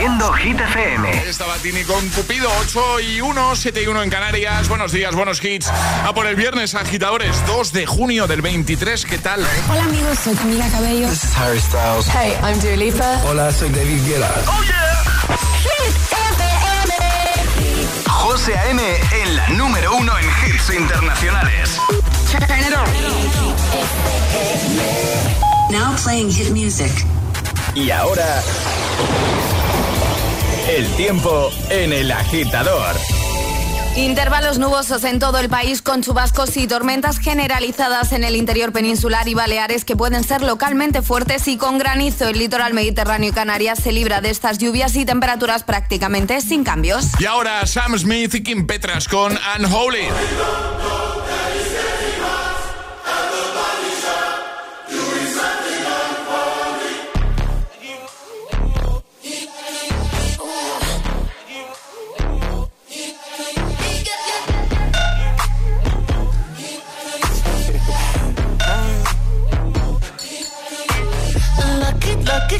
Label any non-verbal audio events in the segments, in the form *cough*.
siendo Hit FM. Estaba Tini con Cupido, 8 y 1, 7 y 1 en Canarias. Buenos días, buenos hits. A por el viernes, agitadores, 2 de junio del 23. ¿Qué tal? Hola amigos, soy Camila Cabello. This is Harry Styles. Hey, I'm Dua Lipa. Hola, soy David Guetta. ¡Oh, yeah! Hit FM. José A.M. en la número 1 en hits internacionales. Turn it on. Now playing hit music. Y ahora, el tiempo en el agitador. Intervalos nubosos en todo el país con chubascos y tormentas generalizadas en el interior peninsular y Baleares que pueden ser localmente fuertes y con granizo. El litoral mediterráneo y Canarias se libra de estas lluvias y temperaturas prácticamente sin cambios. Y ahora Sam Smith y Kim Petras con Unholy.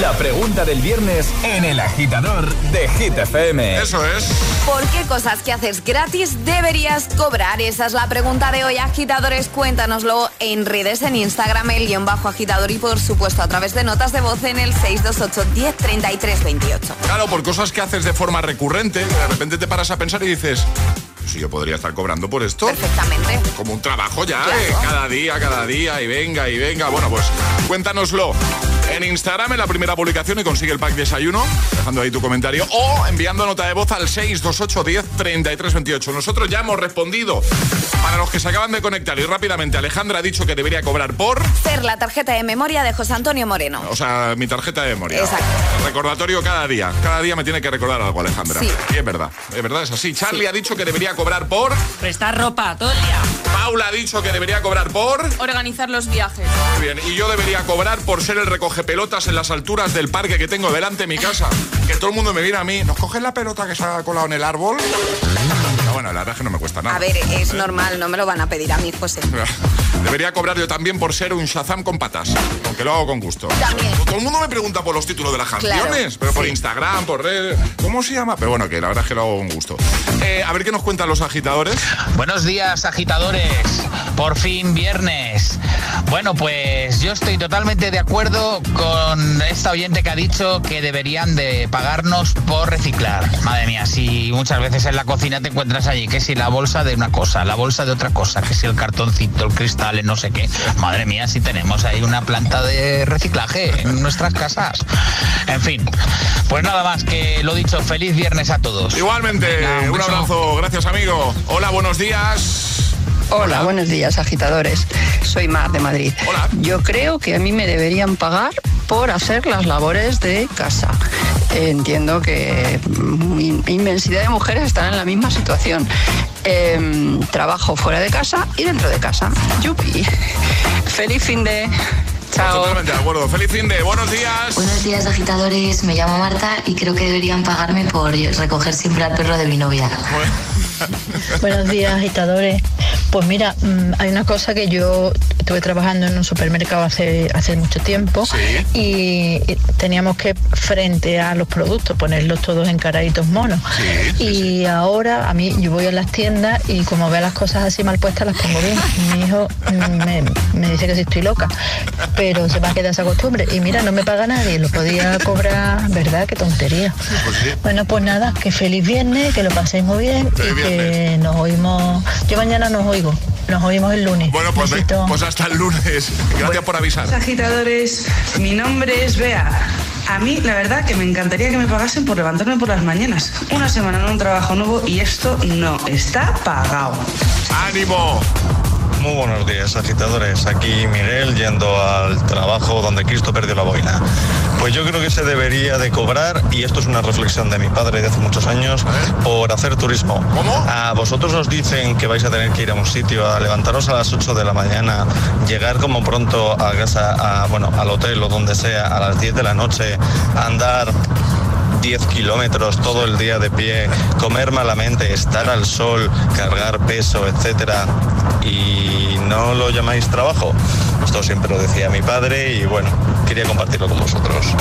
la pregunta del viernes en el agitador de Hit FM. Eso es. ¿Por qué cosas que haces gratis deberías cobrar? Esa es la pregunta de hoy, agitadores. Cuéntanoslo en redes, en Instagram, el guion bajo agitador y por supuesto a través de notas de voz en el 628 10 33 28. Claro, por cosas que haces de forma recurrente, de repente te paras a pensar y dices, si yo podría estar cobrando por esto. Perfectamente. Como un trabajo ya, Claro. ¿eh? cada día, cada día, y venga, y venga. Bueno, pues cuéntanoslo en Instagram, en la primera publicación, y consigue el pack desayuno, dejando ahí tu comentario, o enviando nota de voz al 628 10 33 28. Nosotros ya hemos respondido. Para los que se acaban de conectar, y rápidamente, Alejandra ha dicho que debería cobrar por. Ser la tarjeta de memoria de José Antonio Moreno. O sea, mi tarjeta de memoria. Exacto. Recordatorio cada día. Cada día me tiene que recordar algo, Alejandra. Sí. Y es verdad. Es verdad, es así. Charlie ha dicho que debería cobrar por. Prestar ropa todo el día. Paula ha dicho que debería cobrar por. Organizar los viajes. Muy bien. Y yo debería cobrar por ser el recoge pelotas en las alturas del parque que tengo delante de mi casa. Que todo el mundo me viene a mí. ¿Nos coges la pelota que se ha colado en el árbol? No, bueno, la verdad es que no me cuesta nada. A ver, es normal, no me lo van a pedir a mí, José. *laughs* Debería cobrar yo también por ser un Shazam con patas, aunque lo hago con gusto. También. Todo el mundo me pregunta por los títulos de las Claro, canciones, pero por sí. Instagram, por redes, ¿cómo se llama? Pero bueno, que la verdad es que lo hago con gusto. Eh, a ver qué nos cuentan los agitadores. Buenos días, agitadores. Por fin viernes. Bueno, pues yo estoy totalmente de acuerdo con esta oyente que ha dicho que deberían de pagarnos por reciclar. Madre mía, si muchas veces en la cocina te encuentras allí, que si la bolsa de una cosa, la bolsa de otra cosa, que si el cartoncito, el cristal, no sé qué. Madre mía, si tenemos ahí una planta de reciclaje en nuestras casas. En fin, pues nada más que lo dicho, feliz viernes a todos. Igualmente, Venga, un abrazo, gracias amigo. Hola, buenos días. Hola, buenos días, agitadores. Soy Mar de Madrid. Hola. Yo creo que a mí me deberían pagar por hacer las labores de casa. Entiendo que mm, inmensidad de mujeres están en la misma situación. Em, trabajo fuera de casa y dentro de casa. Yupi. Feliz fin de. Chao. Totalmente de acuerdo. Feliz fin de buenos días. Buenos días agitadores, me llamo Marta y creo que deberían pagarme por recoger siempre al perro de mi novia. Buenos días, agitadores. Pues mira, mm, hay una cosa que yo estuve trabajando en un supermercado hace, hace mucho tiempo y, y teníamos que, frente a los productos, ponerlos todos encaraditos monos. y ahora a mí, yo voy a las tiendas y como veo las cosas así mal puestas, las pongo bien. Mi hijo me, me dice que si estoy loca, pero se me ha quedado esa costumbre. Y mira, no me paga nadie, lo podía cobrar, ¿verdad? Qué tontería. Bueno, pues nada, que feliz viernes, que lo paséis muy bien Feliz y que nos oímos. Yo mañana nos oigo, nos oímos el lunes. Bueno, pues, pues hasta el lunes. Gracias por avisar. agitadores, mi nombre es Bea. A mí, la verdad, que me encantaría que me pagasen por levantarme por las mañanas. Una semana en un trabajo nuevo y esto no está pagado. ¡Ánimo! Muy buenos días, agitadores. Aquí Miguel yendo al trabajo donde Cristo perdió la boina. Pues yo creo que se debería de cobrar, y esto es una reflexión de mi padre de hace muchos años, por hacer turismo. ¿Cómo? A vosotros os dicen que vais a tener que ir a un sitio, a levantaros a las 8 de la mañana, llegar como pronto a casa, a, bueno, al hotel o donde sea, a las 10 de la noche, andar 10 kilómetros todo el día de pie, comer malamente, estar al sol, cargar peso, etcétera, y no lo llamáis trabajo. Esto siempre lo decía mi padre y bueno, quería compartirlo con vosotros.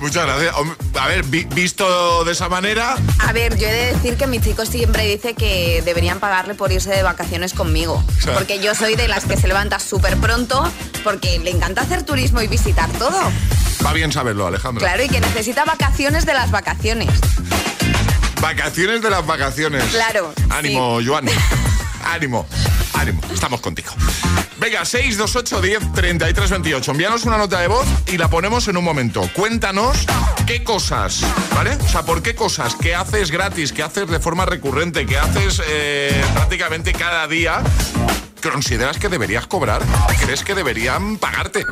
Muchas gracias. A ver, vi- visto de esa manera, A ver, yo he de decir que mi chico siempre dice que deberían pagarle por irse de vacaciones conmigo. sea- Porque yo soy de las que se levanta súper pronto porque le encanta hacer turismo y visitar todo. va bien saberlo, Alejandro. Claro, y que necesita vacaciones de las vacaciones. Vacaciones de las vacaciones. Claro, Ánimo, Joan. *laughs* Ánimo. Estamos contigo. Venga, 628 10 33 28. Envíanos una nota de voz y la ponemos en un momento. Cuéntanos qué cosas, ¿vale? O sea, por qué cosas que haces gratis, que haces de forma recurrente, que haces eh, prácticamente cada día, consideras que deberías cobrar, crees que deberían pagarte.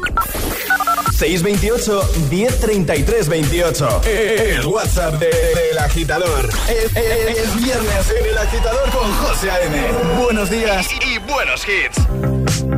628 1033 28. El WhatsApp de- del agitador. Es, es- es viernes en el agitador con José A.M. Buenos días buenos hits.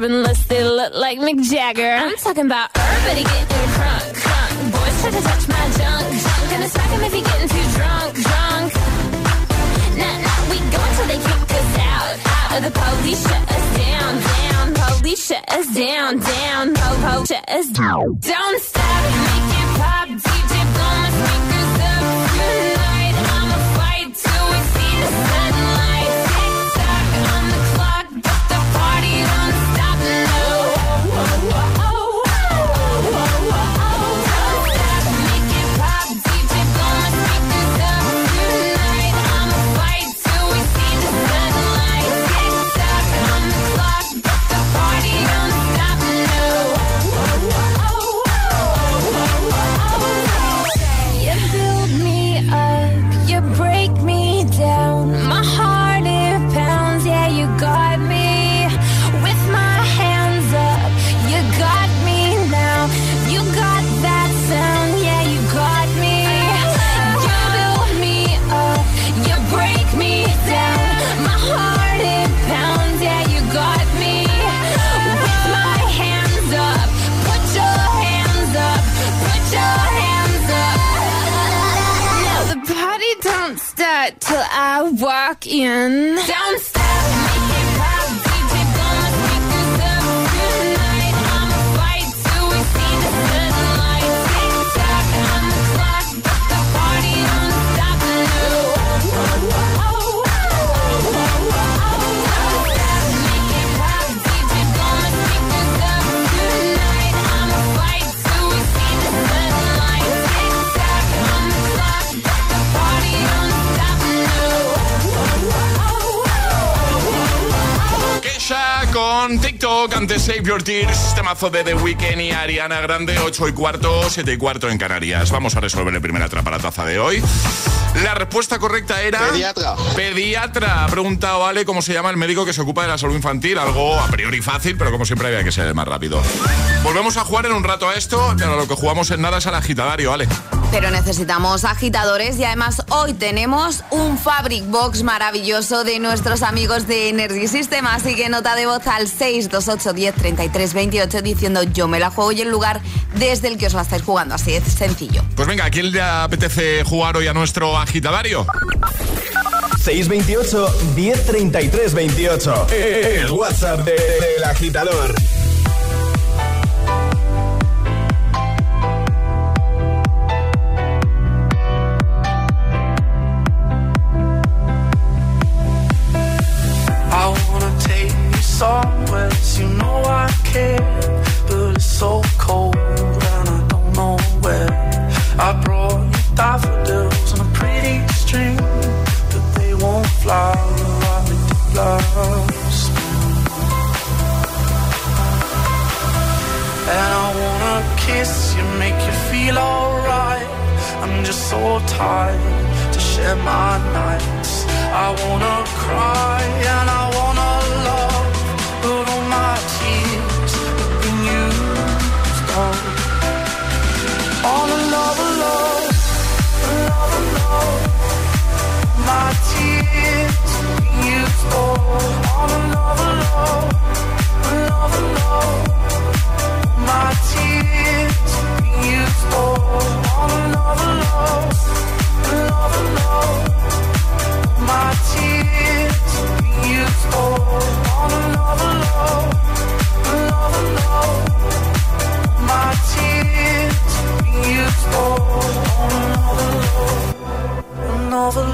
curb unless they look like Mick Jagger. I'm talking about everybody getting crunk, crunk. Boys try to touch my junk, junk. Gonna smack him if he getting too drunk, drunk. Nah, nah, we go until they kick us out, out. Or the police shut us down, down. Police shut us down, down. Po, po, shut us down. Don't stop, Save Your Tears, temazo de The Weeknd y Ariana Grande, 8 y cuarto, 7 y cuarto en Canarias. Vamos a resolver el primer atrapa la taza de hoy. La respuesta correcta era. Pediatra. Pediatra. Ha preguntado Ale cómo se llama el médico que se ocupa de la salud infantil. Algo a priori fácil, pero como siempre había que ser el más rápido. Volvemos a jugar en un rato a esto, pero lo que jugamos en nada es al agitadario, Ale. Pero necesitamos agitadores y además hoy tenemos un Fabric Box maravilloso de nuestros amigos de Energy System. Así que nota de voz al 628 10 33 28 diciendo yo me la juego y el lugar desde el que os la estáis jugando. Así es sencillo. Pues venga, ¿a quién le apetece jugar hoy a nuestro agitadario? 628 1033 28. El WhatsApp de- del agitador. My nights. I wanna cry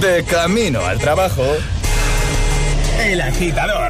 De camino al trabajo. El agitador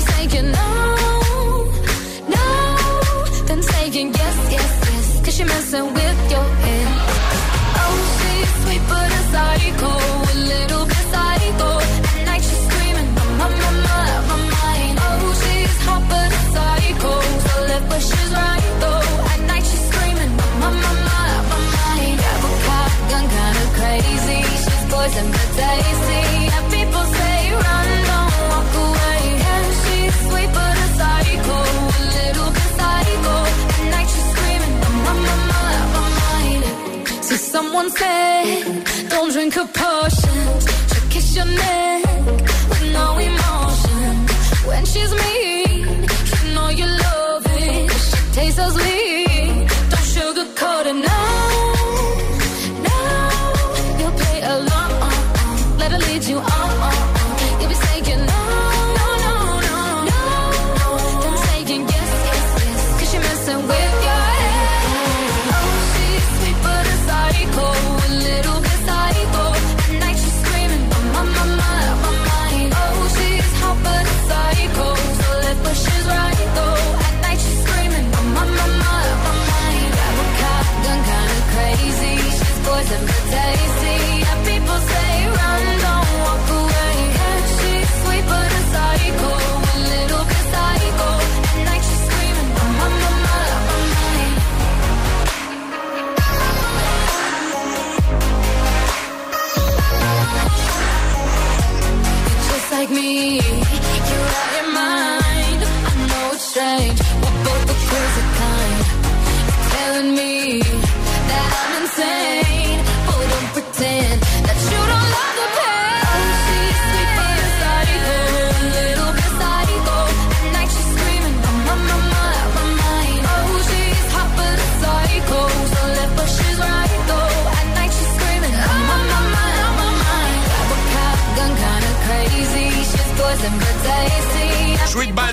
always you on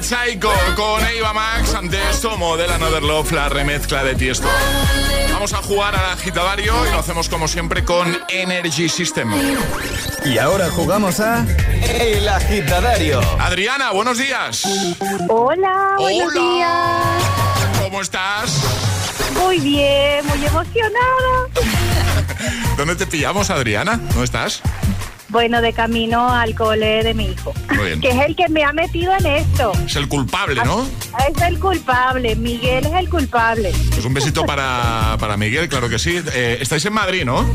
Psycho con Eva Max. Ante esto, Model Another Love, la remezcla de Tiesto. Vamos a jugar al agitadario y lo hacemos como siempre con Energy System. Y ahora jugamos a El Agitadario. Adriana, buenos días. Hola, buenos Hola. días. ¿Cómo estás? Muy bien, muy emocionada. *laughs* ¿Dónde te pillamos, Adriana? ¿Dónde estás? Bueno, de camino al cole de mi hijo, Muy bien. que es el que me ha metido en esto. Es el culpable, ¿no? Es el culpable, Miguel es el culpable. Pues un besito para, para Miguel, claro que sí. Eh, estáis en Madrid, ¿no?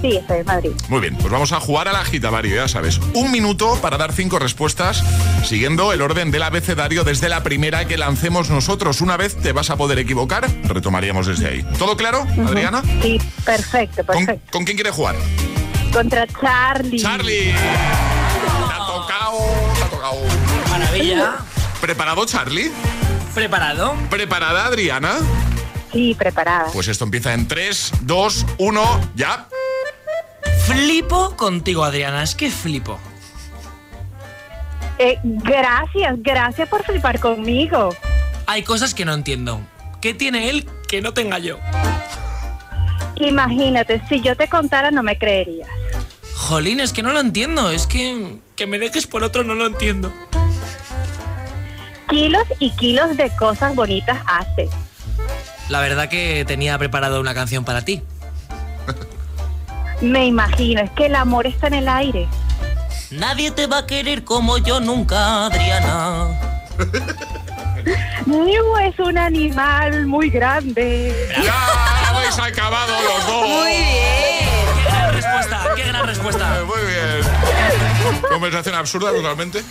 Sí, estoy en Madrid. Muy bien, pues vamos a jugar al agitavario, ya sabes. Un minuto para dar cinco respuestas siguiendo el orden del abecedario desde la primera que lancemos nosotros. Una vez te vas a poder equivocar, retomaríamos desde ahí. ¿Todo claro, Adriana? Sí, perfecto, ¿Con, perfecto. con quién quiere jugar? Contra Charlie. Charlie. Te ha tocado, te ha tocado. Maravilla. ¿Preparado, Charlie? ¿Preparado? ¿Preparada, Adriana? Sí, preparada. Pues esto empieza en 3, 2, 1, ya. Flipo contigo, Adriana. Es que flipo. Eh, gracias, gracias por flipar conmigo. Hay cosas que no entiendo. ¿Qué tiene él que no tenga yo? Imagínate, si yo te contara no me creerías. Jolín, es que no lo entiendo. Es que que me dejes por otro no lo entiendo. Kilos y kilos de cosas bonitas hace. La verdad que tenía preparado una canción para ti. Me imagino, es que el amor está en el aire. Nadie te va a querer como yo nunca, Adriana. Mew es un animal muy grande. ¡Ya habéis acabado los dos! Muy bien. ¡Qué gran respuesta! ¡Qué gran respuesta! Muy bien. Conversación absurda totalmente.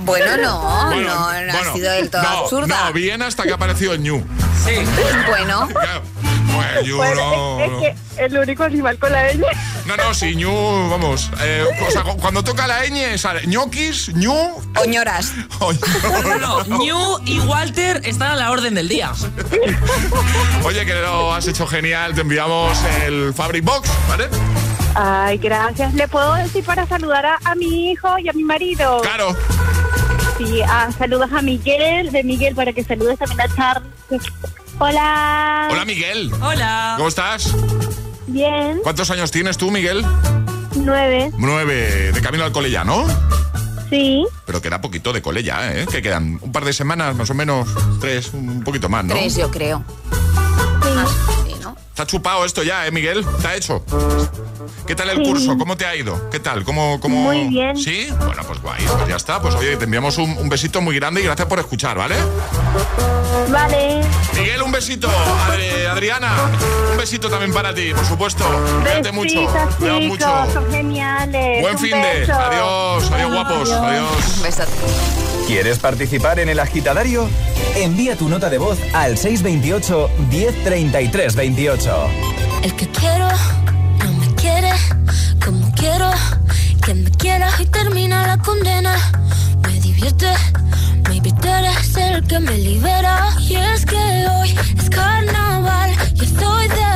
Bueno, no, Bueno, no, no bueno, ha sido del todo no, absurda. No, bien hasta que ha aparecido Ñu. Sí. Bueno, Claro. Pues Ñu Bueno, no, es, no. es que el único animal con la ñ. No, no, sí, Ñu, vamos. eh, o sea, cu- cuando toca la ñ sale ñoquis, Ñu. oñoras. No, no, New y Walter están a la orden del día. Oye, que lo has hecho genial. Te enviamos el Fabric Box, ¿vale? Ay, gracias. ¿Le puedo decir para saludar a, a mi hijo y a mi marido? Claro. Sí, ah, saludos a Miguel, de Miguel para que saludes también a Charlie. Hola. Hola, Miguel. Hola. ¿Cómo estás? Bien, ¿Cuántos años tienes tú, Miguel? nueve. Nueve. De camino al cole ya, ¿no? Sí. Pero queda poquito de cole ya, ¿eh? Que quedan un par de semanas, más o menos. Tres, un poquito más, ¿no? Tres, yo creo. Está chupado esto ya, ¿eh, Miguel? ¿Está hecho? ¿Qué tal el Sí. curso? ¿Cómo te ha ido? ¿Qué tal? ¿Cómo, cómo... Muy bien. ¿Sí? Bueno, pues guay. Pues ya está. Pues oye, te enviamos un, un besito muy grande y gracias por escuchar, ¿vale? Vale. Miguel, un besito. Adri- Adriana, un besito también para ti, por supuesto. Cuídate mucho. Chicos, mucho. son geniales. Buen Un fin de. beso. Adiós. Adiós, guapos. Adiós. Un besote. ¿Quieres participar en El Agitadario? Envía tu nota de voz al 628 1033 28. El que quiero no me quiere como quiero que me quiera y termina la condena. Me divierte, maybe tú eres el que me libera. Y es que hoy es carnaval, yo estoy de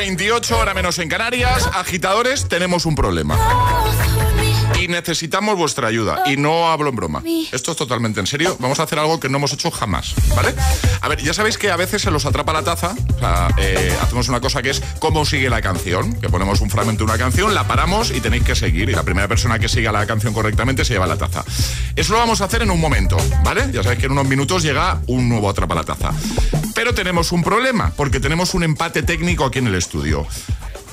8.28, hora menos en Canarias. Agitadores, tenemos un problema. Y necesitamos vuestra ayuda. Y no hablo en broma. Esto es totalmente en serio. Vamos a hacer algo que no hemos hecho jamás, ¿vale? A ver, ya sabéis que a veces se los atrapa la taza. O sea, eh, hacemos una cosa que es cómo sigue la canción. Que ponemos un fragmento de una canción, la paramos y tenéis que seguir. Y la primera persona que siga la canción correctamente se lleva la taza. Eso lo vamos a hacer en un momento, ¿vale? Ya sabéis que en unos minutos llega un nuevo atrapa la taza. Pero tenemos un problema, porque tenemos un empate técnico aquí en el estudio.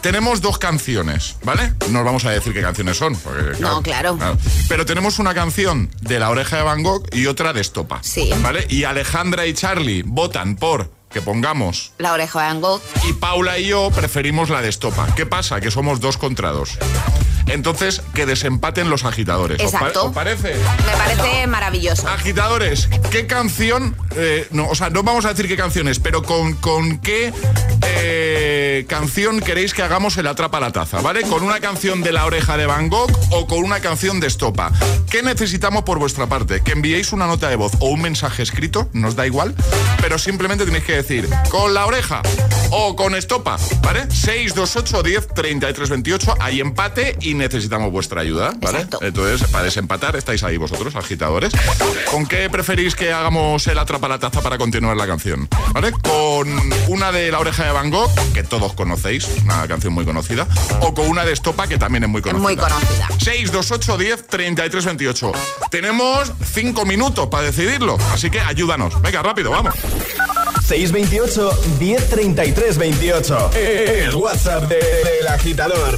Tenemos dos canciones, ¿vale? No os vamos a decir qué canciones son. porque, No, claro. Pero tenemos una canción de La Oreja de Van Gogh y otra de Estopa. Sí. ¿Vale? Y Alejandra y Charlie votan por que pongamos La oreja de Van Gogh. y Paula y yo preferimos la de Estopa. ¿Qué pasa? Que somos dos contra dos. Entonces, que desempaten los agitadores. ¿Os pa- Exacto. ¿Os parece? Me parece maravilloso. Agitadores, ¿qué canción? eh, no, o sea, no vamos a decir qué canciones, pero con, con qué eh, canción queréis que hagamos el atrapa la taza, ¿vale? ¿Con una canción de la oreja de Van Gogh o con una canción de Estopa? ¿Qué necesitamos por vuestra parte? Que enviéis una nota de voz o un mensaje escrito, nos da igual, pero simplemente tenéis que decir con la oreja o con Estopa, ¿vale? 628 10 33 28, hay empate y necesitamos vuestra ayuda, ¿vale? Entonces, para desempatar, estáis ahí vosotros, agitadores. ¿Con qué preferís que hagamos el atrapa la taza para continuar la canción? ¿Vale? Con una de La Oreja de Van Gogh, que todos conocéis, una canción muy conocida, o con una de Estopa, que también es muy conocida. Muy conocida. 628 10 33 28. Tenemos cinco minutos para decidirlo, así que ayúdanos. Venga, rápido, vamos. 628 1033 28. El WhatsApp de- del agitador.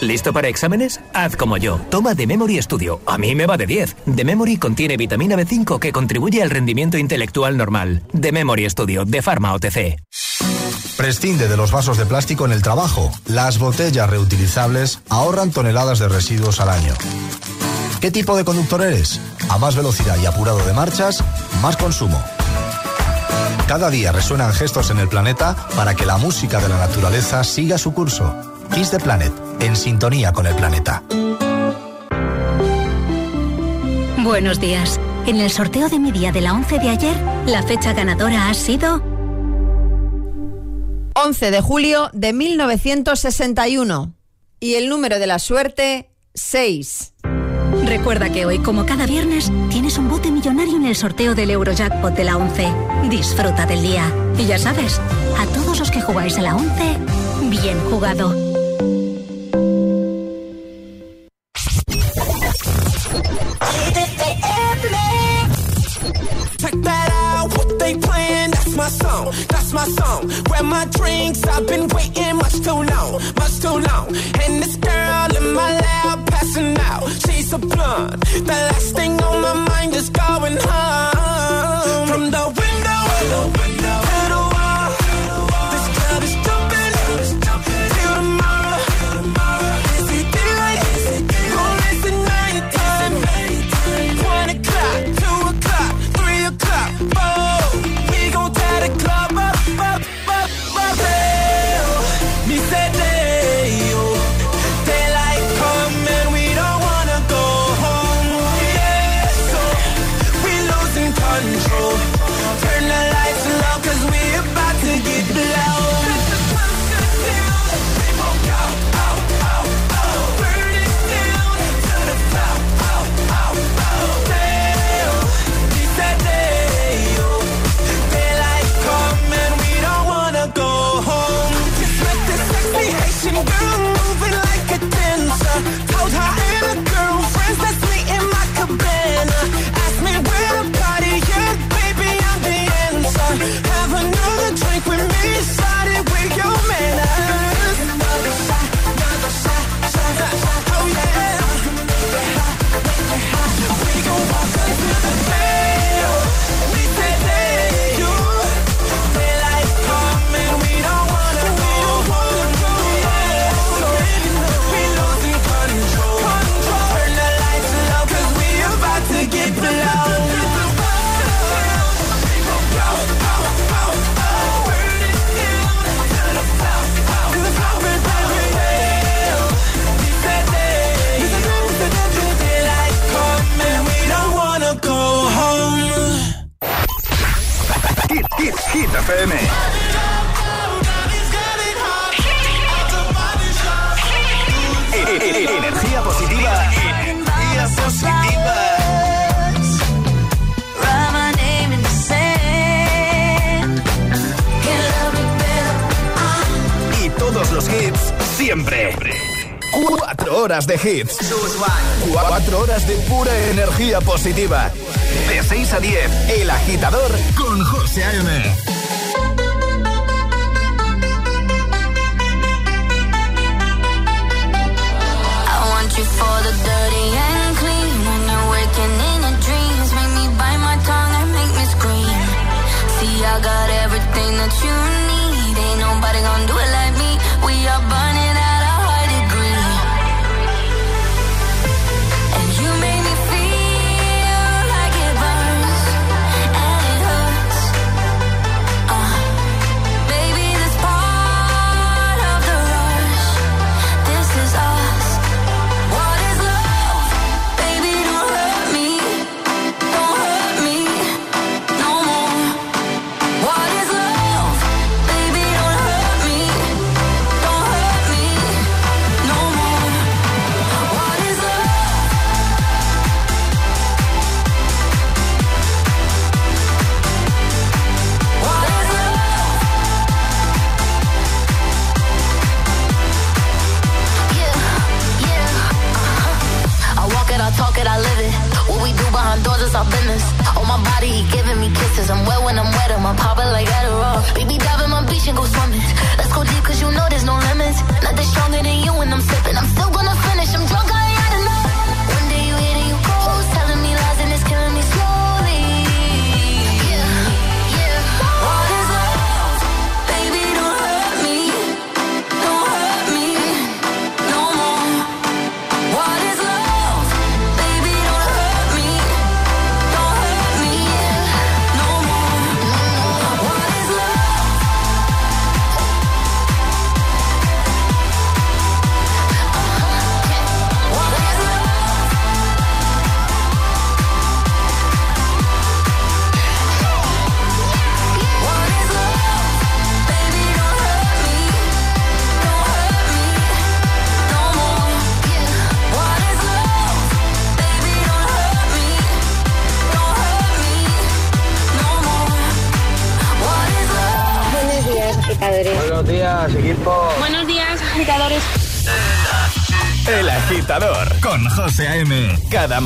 ¿Listo para exámenes? Haz como yo. Toma The Memory Studio. A mí me va de 10. The Memory contiene vitamina B5 que contribuye al rendimiento intelectual normal. The Memory Studio de Pharma OTC. Prescinde de los vasos de plástico en el trabajo. Las botellas reutilizables ahorran toneladas de residuos al año. ¿Qué tipo de conductor eres? A más velocidad y apurado de marchas, más consumo. Cada día resuenan gestos en el planeta para que la música de la naturaleza siga su curso. Kiss the Planet, en sintonía con el planeta. Buenos días. En el sorteo de mi día de la 11 de ayer, la fecha ganadora ha sido 11 de julio de 1961. Y el número de la suerte, 6. Recuerda que hoy, como cada viernes, tienes un bote millonario en el sorteo del Eurojackpot de la 11. Disfruta del día. Y ya sabes, a todos los que jugáis a la 11, bien jugado. my drinks. I've been waiting much too long, much too long. And this girl in my lap passing out. She's a blunt. The last thing on my mind is going home from the horas de hits. Cuatro horas de pura energía positiva. De 6 a 10, El Agitador con José A.M. You for the dirty and clean. When you're waking in your dreams, make me bite my tongue and make me scream. See, I got everything that you need.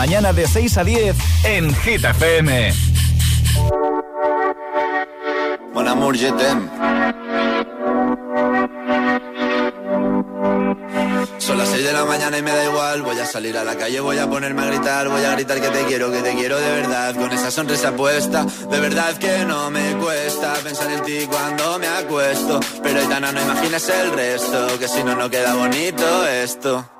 Mañana de 6 a 10 en Hit FM. Mon amour, je t'aime. Son las 6 de la mañana y me da igual. Voy a salir a la calle, voy a ponerme a gritar. Voy a gritar que te quiero, que te quiero de verdad. Con esa sonrisa puesta, de verdad que no me cuesta pensar en ti cuando me acuesto. Pero Aitana, no imagines el resto, que si no, no queda bonito esto.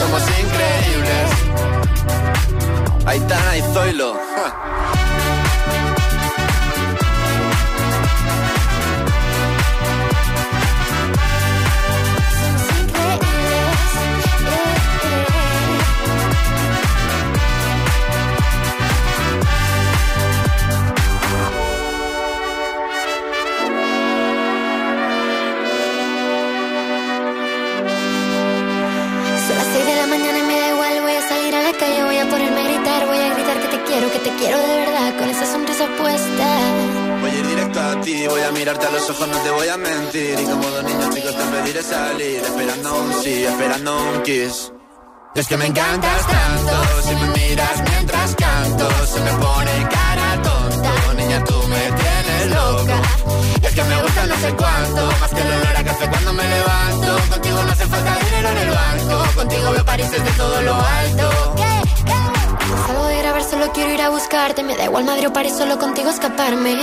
somos increíbles. Aitana y Zoilo. ja. Quiero, que te quiero de verdad, con esa sonrisa puesta. Voy a ir directo a ti. Voy a mirarte a los ojos, no te voy a mentir. Y como dos niños chicos te pediré salir. Esperando un sí, esperando un kiss. Es que me encantas tanto, si me miras mientras canto, se me pone cara tonta. Niña, tú me tienes loca. Es que me gusta no sé cuánto, más que el olor a café cuando me levanto. Contigo no hace falta dinero en el banco, contigo veo París desde todo lo alto. Salgo de grabar, solo quiero ir a buscarte. Me da igual Madrid o París, solo contigo escaparme.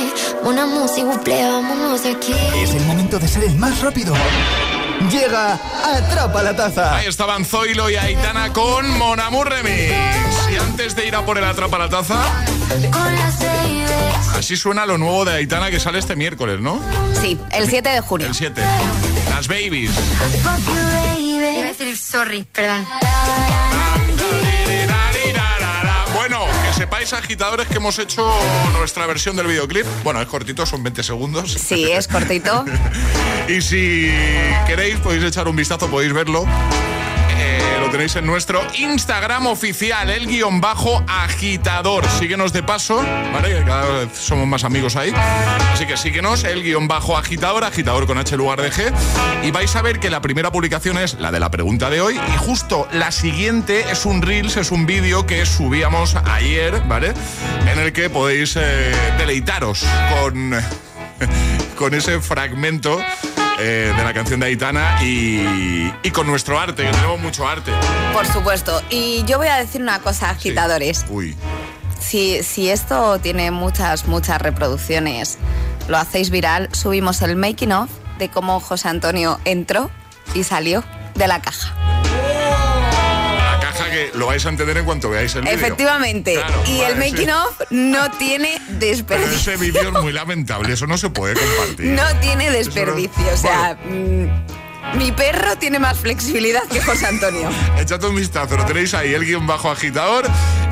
Una música, vámonos de aquí. Es el momento de ser el más rápido. Llega Atrapa la Taza. Ahí estaban Zoilo y Aitana con Monamur Remix. Y antes de ir a por el Atrapa la Taza, así suena lo nuevo de Aitana que sale este miércoles, ¿no? Sí, el 7 de junio. El 7. Las Babies. Iba a decir sorry, perdón. Sepáis, agitadores, que hemos hecho nuestra versión del videoclip. Bueno, es cortito, son 20 segundos. Sí, es cortito. *laughs* y si queréis, podéis echar un vistazo, podéis verlo. Lo tenéis en nuestro Instagram oficial, el guion bajo agitador. Síguenos de paso, ¿vale? Cada vez somos más amigos ahí. Así que síguenos, el guion bajo agitador, agitador con H lugar de G. Y vais a ver que la primera publicación es la de la pregunta de hoy. Y justo la siguiente es un Reels, es un vídeo que subíamos ayer, ¿vale? En el que podéis eh, deleitaros con, *laughs* con ese fragmento eh, de la canción de Aitana y, y con nuestro arte, que tenemos mucho arte. Por supuesto. Y yo voy a decir una cosa, agitadores. Uy. Si, si esto tiene muchas, muchas reproducciones, lo hacéis viral, subimos el making of de cómo José Antonio entró y salió de la caja. Lo vais a entender en cuanto veáis el vídeo. Efectivamente. Claro, y vale, el making of no tiene Pero desperdicio. ese vídeo es muy lamentable, eso no se puede compartir. No tiene desperdicio. O sea, mm, mi perro tiene más flexibilidad que José Antonio. *laughs* Echad un vistazo, lo tenéis ahí, el guion bajo agitador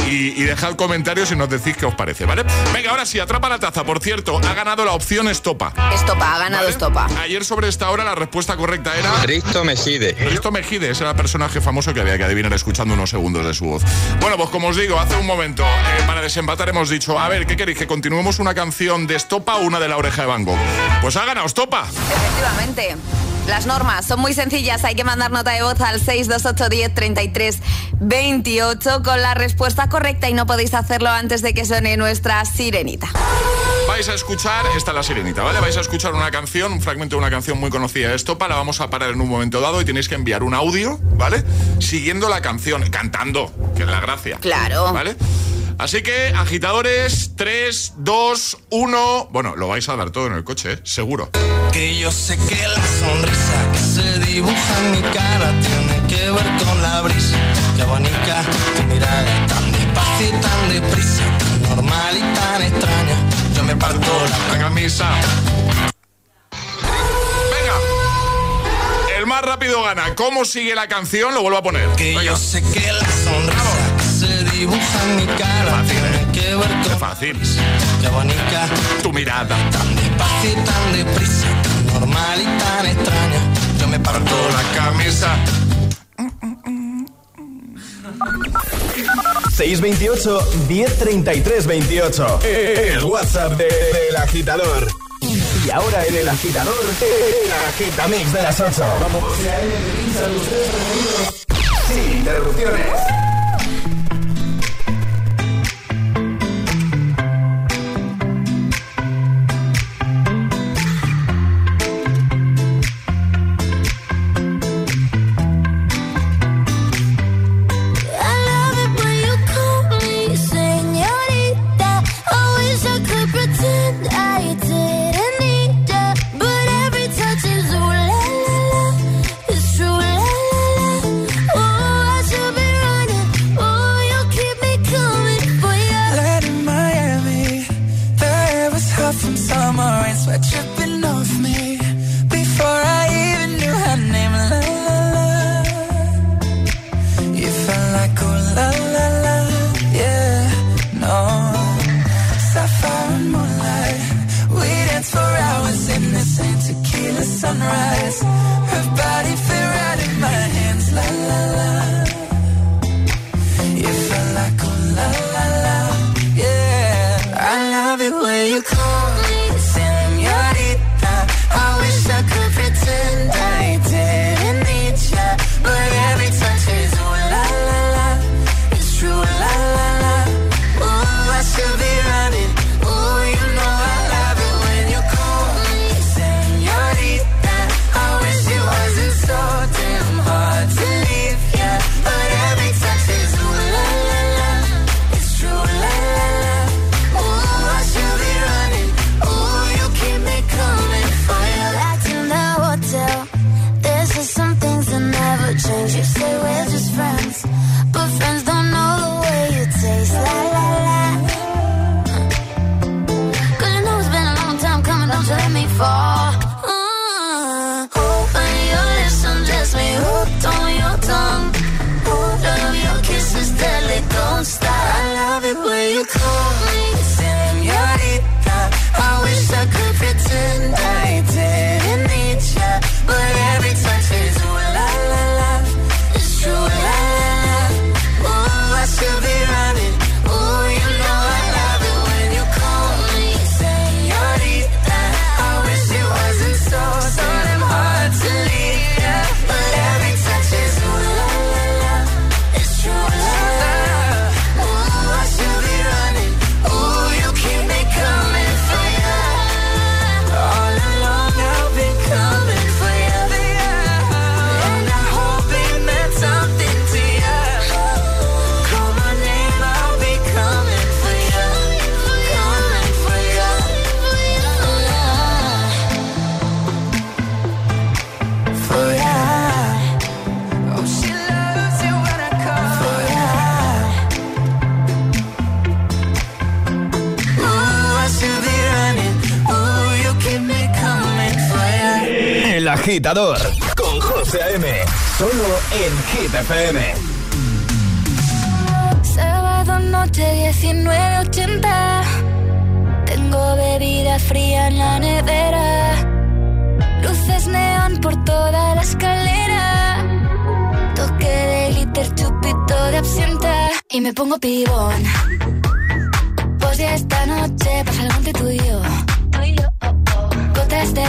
y, y dejad comentarios y nos decís qué os parece, ¿vale? Venga, ahora sí, atrapa la taza. Por cierto, ha ganado la opción Estopa. Estopa, ha ganado Estopa. Ayer sobre esta hora la respuesta correcta era... Risto Mejide. Risto Mejide, ese era el personaje famoso que había que adivinar escuchando unos segundos de su voz. Bueno, pues como os digo, hace un momento, eh, para desempatar hemos dicho, a ver, ¿qué queréis? ¿Que continuemos una canción de Estopa o una de la oreja de Van Gogh? Pues ha ganado Estopa. Efectivamente. Las normas son muy sencillas. Hay que mandar nota de voz al 628 10 33 28 con la respuesta correcta y no podéis hacerlo antes de que suene nuestra sirenita. Vais a escuchar, esta es la sirenita, ¿vale? Vais a escuchar una canción, un fragmento de una canción muy conocida de Estopa, la vamos a parar en un momento dado y tenéis que enviar un audio, ¿vale? Siguiendo la canción, cantando, que es la gracia. Claro. ¿Vale? Así que, agitadores, 3, 2, 1. Bueno, lo vais a dar todo en el coche, ¿eh? seguro. Que yo sé que la sonrisa que se dibuja en mi cara tiene que ver con la brisa. Qué bonita tu mirada, tan despacio y tan deprisa, tan normal y tan extraña. Yo me parto la, camisa. Venga. El más rápido gana. ¿Cómo sigue la canción? Lo vuelvo a poner. Que yo sé que la sonrisa que se dibuja en mi cara tiene que ver con fácil. Qué bonita tu mirada, tan despacio y tan deprisa, tan normal y tan extraña. Yo me parto la camisa. 628 1033 28. El WhatsApp de- del agitador. Y ahora en el agitador, el agitamix de las 8. Vamos. Sin interrupciones. con José A.M. Solo en Hit Sábado noche 1980. Tengo bebida fría en la nevera. Luces neón por toda la escalera. Toque de liter, chupito de absenta. Y me pongo pibón. Pues ya esta noche pasa algo entre tú y yo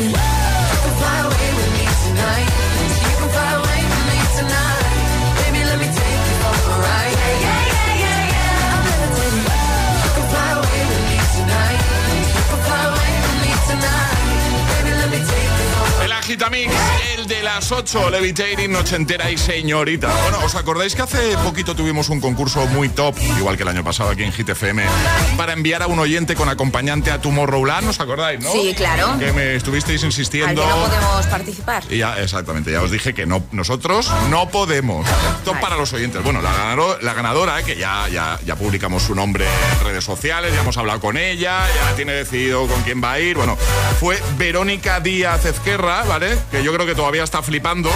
it. Whoa, fly away. Agitamix, el de las 8, Levitating, noche entera y señorita. Bueno, ¿os acordáis que hace poquito tuvimos un concurso muy top, igual que el año pasado aquí en Hit FM, para enviar a un oyente con acompañante a Tomorrowland? ¿Os acordáis, no? Sí, claro. Que me estuvisteis Al insistiendo. que no podemos participar. Y ya, exactamente, ya os dije que no, nosotros no podemos. Top para los oyentes. Bueno, la, ganadora, la ganadora, que ya, ya, ya publicamos su nombre en redes sociales, ya hemos hablado con ella, ya tiene decidido con quién va a ir. Bueno, fue Verónica Díaz Ezquerra, ¿vale? Que yo creo que todavía está flipando.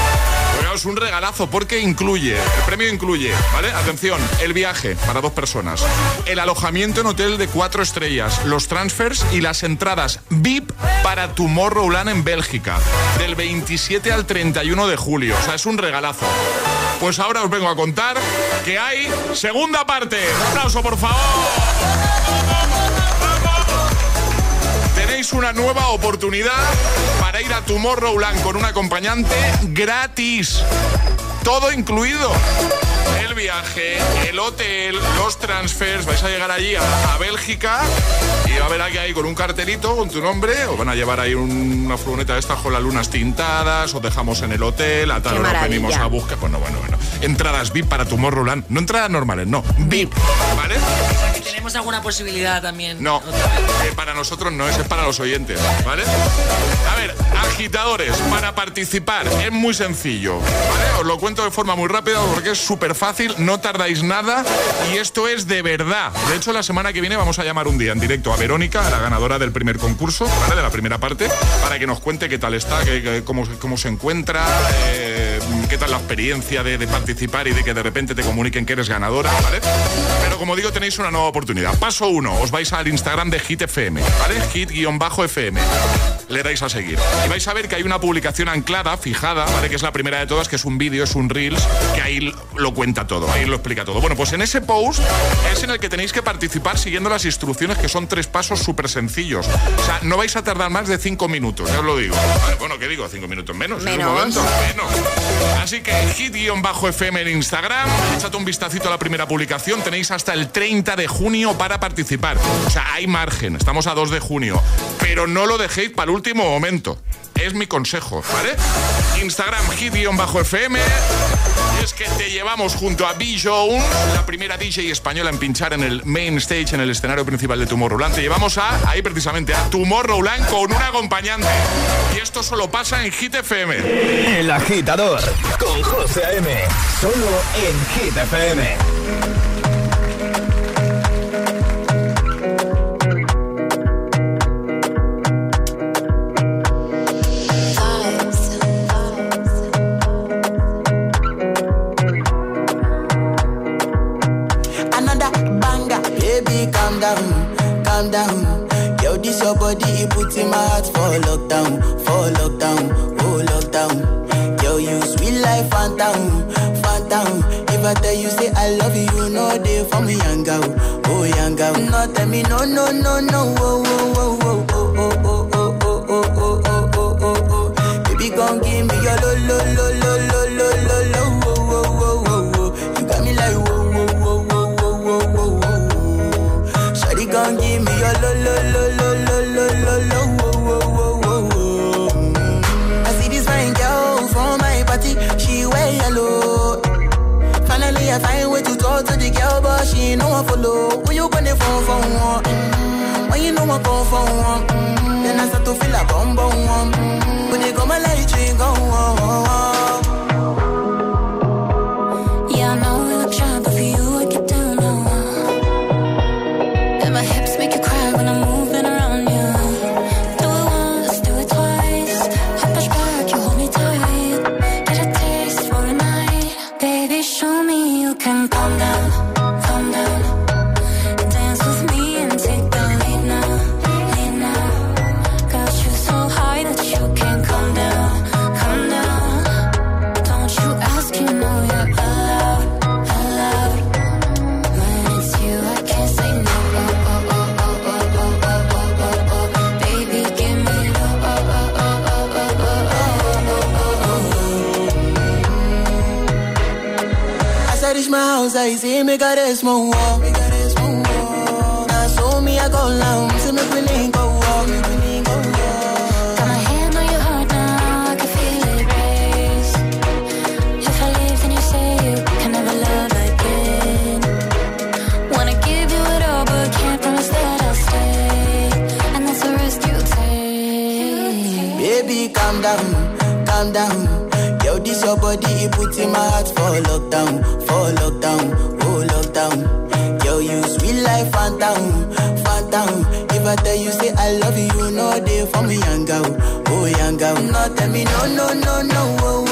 Pero es un regalazo porque incluye, el premio incluye, ¿vale? Atención, el viaje para dos personas, el alojamiento en hotel de cuatro estrellas, los transfers y las entradas VIP para Tomorrowland en Bélgica, del 27 al 31 de julio. O sea, es un regalazo. Pues ahora os vengo a contar que hay segunda parte. Aplauso, por favor. Tenéis una nueva oportunidad para ir a Tomorrowland con un acompañante gratis. Todo incluido. El viaje, el hotel, los transfers. Vais a llegar allí a, a Bélgica y va a haber aquí ahí con un cartelito con tu nombre. Os van a llevar ahí un- una furgoneta de estas con las lunas tintadas. Os dejamos en el hotel. A tal hora venimos a buscar. Bueno, bueno, bueno. Entradas VIP para Tomorrowland. No entradas normales, no. VIP. ¿Vale? Tenemos alguna posibilidad también. No, eh, para nosotros no es, es para los oyentes, ¿vale? A ver, agitadores, para participar es muy sencillo, ¿vale? Os lo cuento de forma muy rápida porque es súper fácil, no tardáis nada y esto es de verdad. De hecho, la semana que viene vamos a llamar un día en directo a Verónica, la ganadora del primer concurso, ¿vale? De la primera parte, para que nos cuente qué tal está, cómo, cómo se encuentra, eh, qué tal la experiencia de, participar y de que de repente te comuniquen que eres ganadora, ¿vale? Pero como digo, tenéis una nueva oportunidad. Paso uno, os vais al Instagram de Hit FM, ¿vale? Hit-FM. Le dais a seguir. Y vais a ver que hay una publicación anclada, fijada, ¿vale? Que es la primera de todas, que es un vídeo, es un Reels, que ahí lo cuenta todo, ahí lo explica todo. Bueno, pues en ese post es en el que tenéis que participar siguiendo las instrucciones, que son tres pasos súper sencillos. O sea, no vais a tardar más de cinco minutos, ya os lo digo. Vale, Bueno, ¿qué digo? Cinco minutos menos. en un Menos. momento. Menos. Así que hit-fm en Instagram, echad un vistacito a la primera publicación, tenéis hasta el 30 de junio para participar. O sea, hay margen, estamos a 2 de junio, pero no lo dejéis para el último momento. Es mi consejo, ¿vale? Instagram hit-fm. Es que te llevamos junto a B. La primera DJ española en pinchar en el main stage, en el escenario principal de Tomorrowland. Te llevamos a, ahí precisamente, a Tomorrowland con un acompañante. Y esto solo pasa en Hit FM. El agitador con José A.M. Solo en Hit FM. Calm. Yo, this your body, it puts in my heart for lockdown, for lockdown, oh lockdown. Yo, you sweet life, phantom, phantom. If I tell you say I love you, you know they for me, young girl, oh young girl. No, tell me no, no, no, no, oh, oh, oh, oh, oh, oh, oh, oh, oh, oh, oh, oh, oh, oh, oh. Baby, come give me your lo, lo, tell you say I love you, no they for me, young girl, oh young girl. No, tell me no, no, no, no, oh, oh,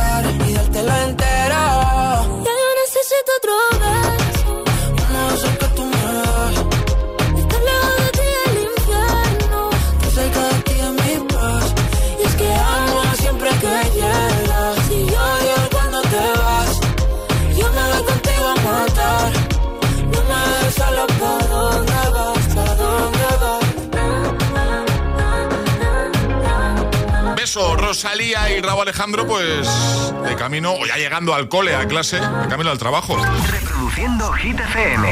Raúl Alejandro, pues de camino, o ya llegando al cole, a clase, de camino al trabajo. Reproduciendo Hit FM.